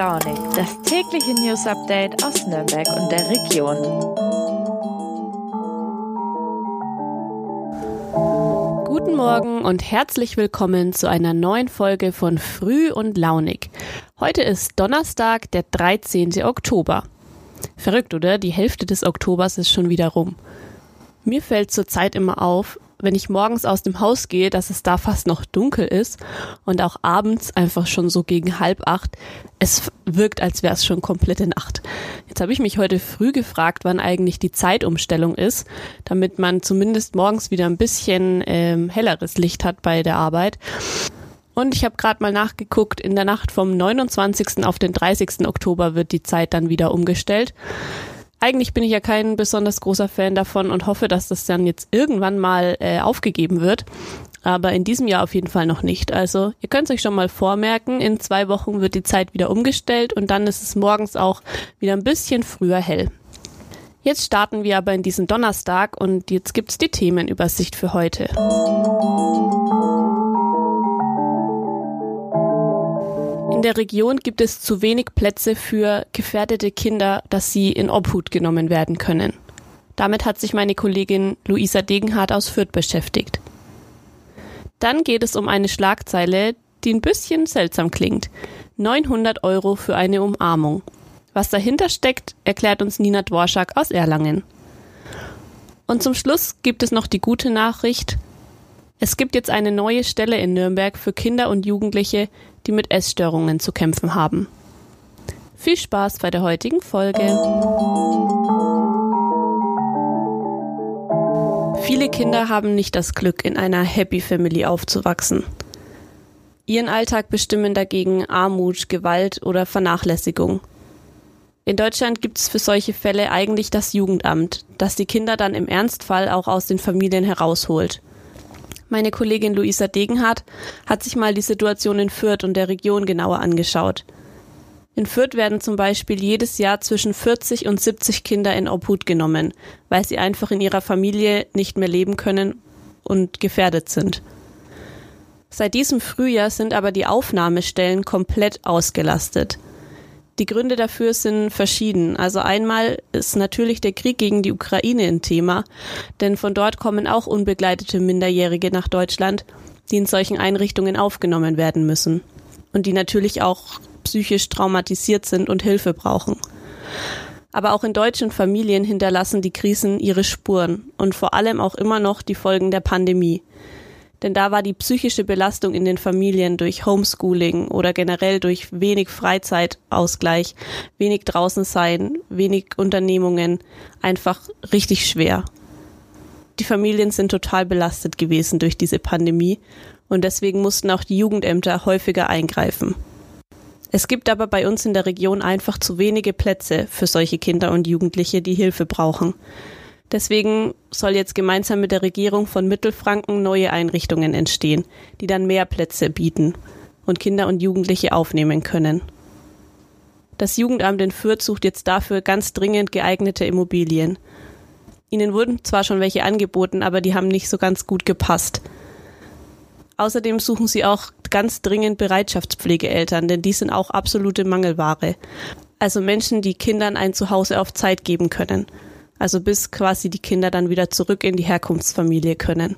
Launig, das tägliche News Update aus Nürnberg und der Region. Guten Morgen und herzlich willkommen zu einer neuen Folge von Früh und Launig. Heute ist Donnerstag, der 13. Oktober. Verrückt, oder? Die Hälfte des Oktobers ist schon wieder rum. Mir fällt zurzeit immer auf, wenn ich morgens aus dem Haus gehe, dass es da fast noch dunkel ist und auch abends einfach schon so gegen halb acht. Es wirkt, als wäre es schon komplette Nacht. Jetzt habe ich mich heute früh gefragt, wann eigentlich die Zeitumstellung ist, damit man zumindest morgens wieder ein bisschen ähm, helleres Licht hat bei der Arbeit. Und ich habe gerade mal nachgeguckt, in der Nacht vom 29. auf den 30. Oktober wird die Zeit dann wieder umgestellt. Eigentlich bin ich ja kein besonders großer Fan davon und hoffe, dass das dann jetzt irgendwann mal äh, aufgegeben wird. Aber in diesem Jahr auf jeden Fall noch nicht. Also ihr könnt es euch schon mal vormerken, in zwei Wochen wird die Zeit wieder umgestellt und dann ist es morgens auch wieder ein bisschen früher hell. Jetzt starten wir aber in diesen Donnerstag und jetzt gibt's die Themenübersicht für heute. In der Region gibt es zu wenig Plätze für gefährdete Kinder, dass sie in Obhut genommen werden können. Damit hat sich meine Kollegin Luisa Degenhardt aus Fürth beschäftigt. Dann geht es um eine Schlagzeile, die ein bisschen seltsam klingt. 900 Euro für eine Umarmung. Was dahinter steckt, erklärt uns Nina Dworschak aus Erlangen. Und zum Schluss gibt es noch die gute Nachricht. Es gibt jetzt eine neue Stelle in Nürnberg für Kinder und Jugendliche, die mit Essstörungen zu kämpfen haben. Viel Spaß bei der heutigen Folge. Viele Kinder haben nicht das Glück, in einer Happy Family aufzuwachsen. Ihren Alltag bestimmen dagegen Armut, Gewalt oder Vernachlässigung. In Deutschland gibt es für solche Fälle eigentlich das Jugendamt, das die Kinder dann im Ernstfall auch aus den Familien herausholt. Meine Kollegin Luisa Degenhardt hat sich mal die Situation in Fürth und der Region genauer angeschaut. In Fürth werden zum Beispiel jedes Jahr zwischen 40 und 70 Kinder in Obhut genommen, weil sie einfach in ihrer Familie nicht mehr leben können und gefährdet sind. Seit diesem Frühjahr sind aber die Aufnahmestellen komplett ausgelastet. Die Gründe dafür sind verschieden. Also einmal ist natürlich der Krieg gegen die Ukraine ein Thema, denn von dort kommen auch unbegleitete Minderjährige nach Deutschland, die in solchen Einrichtungen aufgenommen werden müssen und die natürlich auch psychisch traumatisiert sind und Hilfe brauchen. Aber auch in deutschen Familien hinterlassen die Krisen ihre Spuren und vor allem auch immer noch die Folgen der Pandemie denn da war die psychische Belastung in den Familien durch Homeschooling oder generell durch wenig Freizeitausgleich, wenig draußen sein, wenig Unternehmungen einfach richtig schwer. Die Familien sind total belastet gewesen durch diese Pandemie und deswegen mussten auch die Jugendämter häufiger eingreifen. Es gibt aber bei uns in der Region einfach zu wenige Plätze für solche Kinder und Jugendliche, die Hilfe brauchen. Deswegen soll jetzt gemeinsam mit der Regierung von Mittelfranken neue Einrichtungen entstehen, die dann mehr Plätze bieten und Kinder und Jugendliche aufnehmen können. Das Jugendamt in Fürth sucht jetzt dafür ganz dringend geeignete Immobilien. Ihnen wurden zwar schon welche angeboten, aber die haben nicht so ganz gut gepasst. Außerdem suchen sie auch ganz dringend Bereitschaftspflegeeltern, denn die sind auch absolute Mangelware. Also Menschen, die Kindern ein Zuhause auf Zeit geben können also bis quasi die Kinder dann wieder zurück in die Herkunftsfamilie können.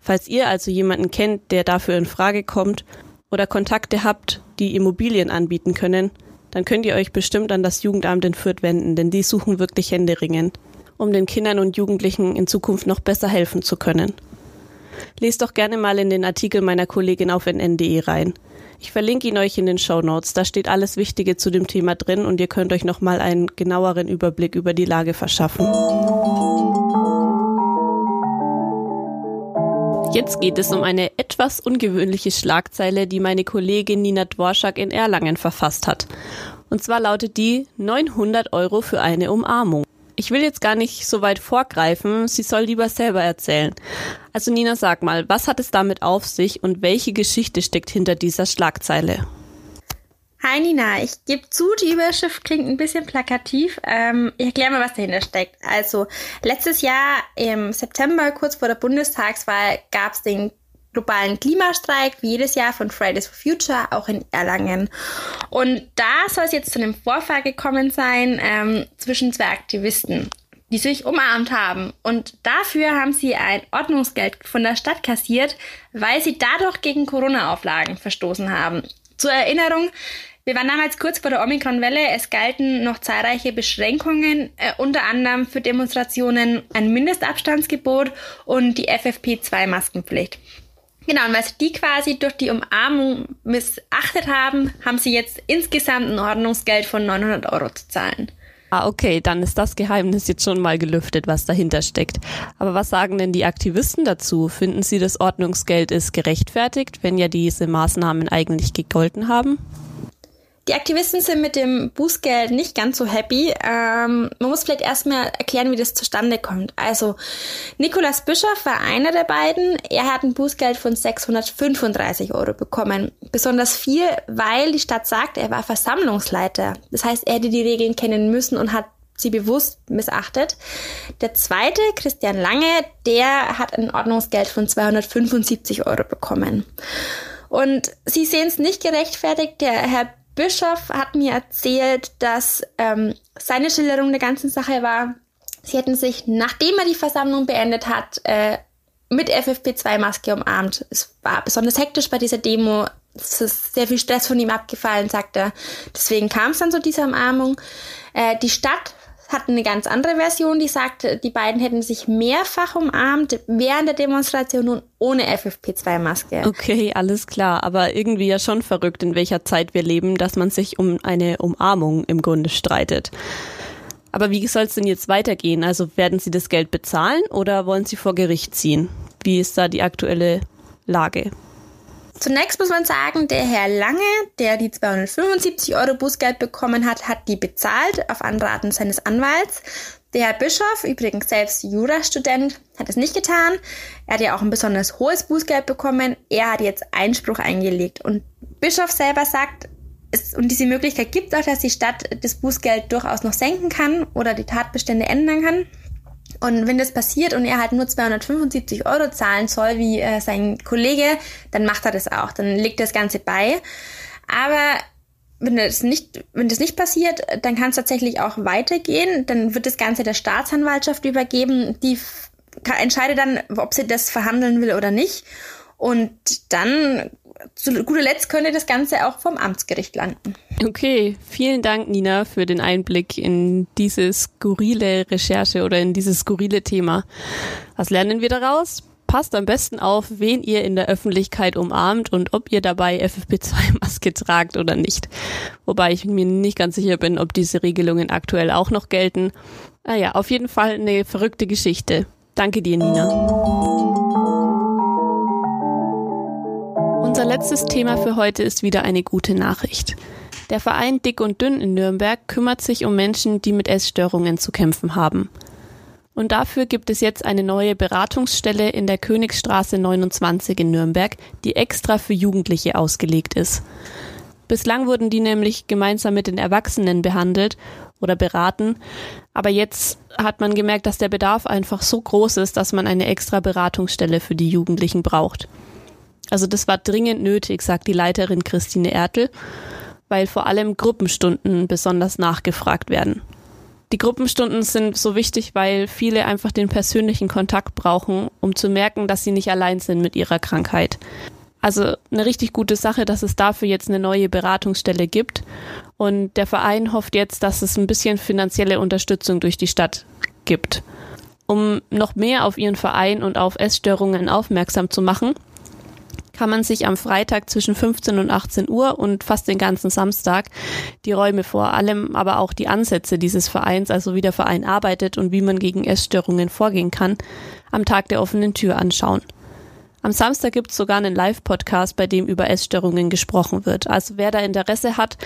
Falls ihr also jemanden kennt, der dafür in Frage kommt oder Kontakte habt, die Immobilien anbieten können, dann könnt ihr euch bestimmt an das Jugendamt in Fürth wenden, denn die suchen wirklich händeringend, um den Kindern und Jugendlichen in Zukunft noch besser helfen zu können. Lest doch gerne mal in den Artikel meiner Kollegin auf nn.de rein. Ich verlinke ihn euch in den Show Notes. Da steht alles Wichtige zu dem Thema drin und ihr könnt euch nochmal einen genaueren Überblick über die Lage verschaffen. Jetzt geht es um eine etwas ungewöhnliche Schlagzeile, die meine Kollegin Nina Dworschak in Erlangen verfasst hat. Und zwar lautet die 900 Euro für eine Umarmung. Ich will jetzt gar nicht so weit vorgreifen, sie soll lieber selber erzählen. Also Nina, sag mal, was hat es damit auf sich und welche Geschichte steckt hinter dieser Schlagzeile? Hi Nina, ich gebe zu, die Überschrift klingt ein bisschen plakativ. Ähm, ich erkläre mal, was dahinter steckt. Also letztes Jahr im September, kurz vor der Bundestagswahl, gab es den globalen Klimastreik wie jedes Jahr von Fridays for Future auch in Erlangen. Und da soll es jetzt zu einem Vorfall gekommen sein ähm, zwischen zwei Aktivisten die sich umarmt haben. Und dafür haben sie ein Ordnungsgeld von der Stadt kassiert, weil sie dadurch gegen Corona-Auflagen verstoßen haben. Zur Erinnerung, wir waren damals kurz vor der Omikron-Welle. Es galten noch zahlreiche Beschränkungen, äh, unter anderem für Demonstrationen ein Mindestabstandsgebot und die FFP2-Maskenpflicht. Genau, und weil sie die quasi durch die Umarmung missachtet haben, haben sie jetzt insgesamt ein Ordnungsgeld von 900 Euro zu zahlen. Ah, okay, dann ist das Geheimnis jetzt schon mal gelüftet, was dahinter steckt. Aber was sagen denn die Aktivisten dazu? Finden sie, das Ordnungsgeld ist gerechtfertigt, wenn ja diese Maßnahmen eigentlich gegolten haben? Die Aktivisten sind mit dem Bußgeld nicht ganz so happy. Ähm, man muss vielleicht erstmal erklären, wie das zustande kommt. Also, Nikolaus Bischof war einer der beiden. Er hat ein Bußgeld von 635 Euro bekommen. Besonders viel, weil die Stadt sagt, er war Versammlungsleiter. Das heißt, er hätte die Regeln kennen müssen und hat sie bewusst missachtet. Der zweite, Christian Lange, der hat ein Ordnungsgeld von 275 Euro bekommen. Und sie sehen es nicht gerechtfertigt. Der Herr Bischof hat mir erzählt, dass ähm, seine Schilderung der ganzen Sache war, sie hätten sich, nachdem er die Versammlung beendet hat, äh, mit FFP2-Maske umarmt. Es war besonders hektisch bei dieser Demo. Es ist sehr viel Stress von ihm abgefallen, sagt er. Deswegen kam es dann zu dieser Umarmung. Äh, die Stadt hat eine ganz andere Version, die sagt, die beiden hätten sich mehrfach umarmt während der Demonstration und ohne FFP2-Maske. Okay, alles klar, aber irgendwie ja schon verrückt, in welcher Zeit wir leben, dass man sich um eine Umarmung im Grunde streitet. Aber wie soll es denn jetzt weitergehen? Also werden Sie das Geld bezahlen oder wollen Sie vor Gericht ziehen? Wie ist da die aktuelle Lage? Zunächst muss man sagen, der Herr Lange, der die 275 Euro Bußgeld bekommen hat, hat die bezahlt auf Anraten seines Anwalts. Der Herr Bischof, übrigens selbst Jurastudent, hat es nicht getan. Er hat ja auch ein besonders hohes Bußgeld bekommen. Er hat jetzt Einspruch eingelegt. Und Bischof selber sagt, es, und diese Möglichkeit gibt auch, dass die Stadt das Bußgeld durchaus noch senken kann oder die Tatbestände ändern kann. Und wenn das passiert und er halt nur 275 Euro zahlen soll, wie äh, sein Kollege, dann macht er das auch. Dann legt er das Ganze bei. Aber wenn das nicht, wenn das nicht passiert, dann kann es tatsächlich auch weitergehen. Dann wird das Ganze der Staatsanwaltschaft übergeben. Die entscheidet dann, ob sie das verhandeln will oder nicht. Und dann zu guter Letzt könnte das Ganze auch vom Amtsgericht landen. Okay, vielen Dank, Nina, für den Einblick in diese skurrile Recherche oder in dieses skurrile Thema. Was lernen wir daraus? Passt am besten auf, wen ihr in der Öffentlichkeit umarmt und ob ihr dabei FFP2-Maske tragt oder nicht. Wobei ich mir nicht ganz sicher bin, ob diese Regelungen aktuell auch noch gelten. Naja, auf jeden Fall eine verrückte Geschichte. Danke dir, Nina. Unser letztes Thema für heute ist wieder eine gute Nachricht. Der Verein Dick und Dünn in Nürnberg kümmert sich um Menschen, die mit Essstörungen zu kämpfen haben. Und dafür gibt es jetzt eine neue Beratungsstelle in der Königsstraße 29 in Nürnberg, die extra für Jugendliche ausgelegt ist. Bislang wurden die nämlich gemeinsam mit den Erwachsenen behandelt oder beraten, aber jetzt hat man gemerkt, dass der Bedarf einfach so groß ist, dass man eine extra Beratungsstelle für die Jugendlichen braucht. Also das war dringend nötig, sagt die Leiterin Christine Ertel, weil vor allem Gruppenstunden besonders nachgefragt werden. Die Gruppenstunden sind so wichtig, weil viele einfach den persönlichen Kontakt brauchen, um zu merken, dass sie nicht allein sind mit ihrer Krankheit. Also eine richtig gute Sache, dass es dafür jetzt eine neue Beratungsstelle gibt. Und der Verein hofft jetzt, dass es ein bisschen finanzielle Unterstützung durch die Stadt gibt. Um noch mehr auf ihren Verein und auf Essstörungen aufmerksam zu machen, kann man sich am Freitag zwischen 15 und 18 Uhr und fast den ganzen Samstag die Räume vor allem, aber auch die Ansätze dieses Vereins, also wie der Verein arbeitet und wie man gegen Essstörungen vorgehen kann, am Tag der offenen Tür anschauen. Am Samstag gibt es sogar einen Live-Podcast, bei dem über Essstörungen gesprochen wird. Also wer da Interesse hat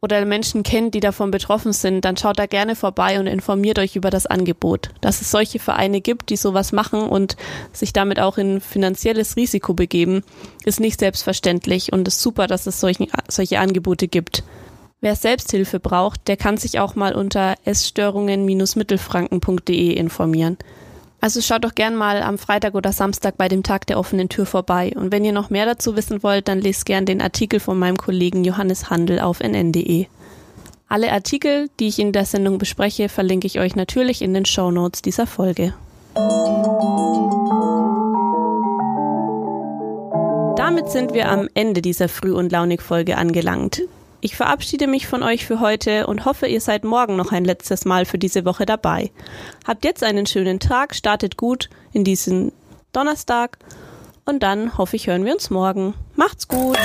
oder Menschen kennt, die davon betroffen sind, dann schaut da gerne vorbei und informiert euch über das Angebot. Dass es solche Vereine gibt, die sowas machen und sich damit auch in finanzielles Risiko begeben, ist nicht selbstverständlich und ist super, dass es solchen, solche Angebote gibt. Wer Selbsthilfe braucht, der kann sich auch mal unter essstörungen-mittelfranken.de informieren. Also schaut doch gern mal am Freitag oder Samstag bei dem Tag der offenen Tür vorbei. Und wenn ihr noch mehr dazu wissen wollt, dann lest gern den Artikel von meinem Kollegen Johannes Handel auf nn.de. Alle Artikel, die ich in der Sendung bespreche, verlinke ich euch natürlich in den Show Notes dieser Folge. Damit sind wir am Ende dieser Früh- und Launig-Folge angelangt. Ich verabschiede mich von euch für heute und hoffe, ihr seid morgen noch ein letztes Mal für diese Woche dabei. Habt jetzt einen schönen Tag, startet gut in diesen Donnerstag und dann hoffe ich, hören wir uns morgen. Macht's gut!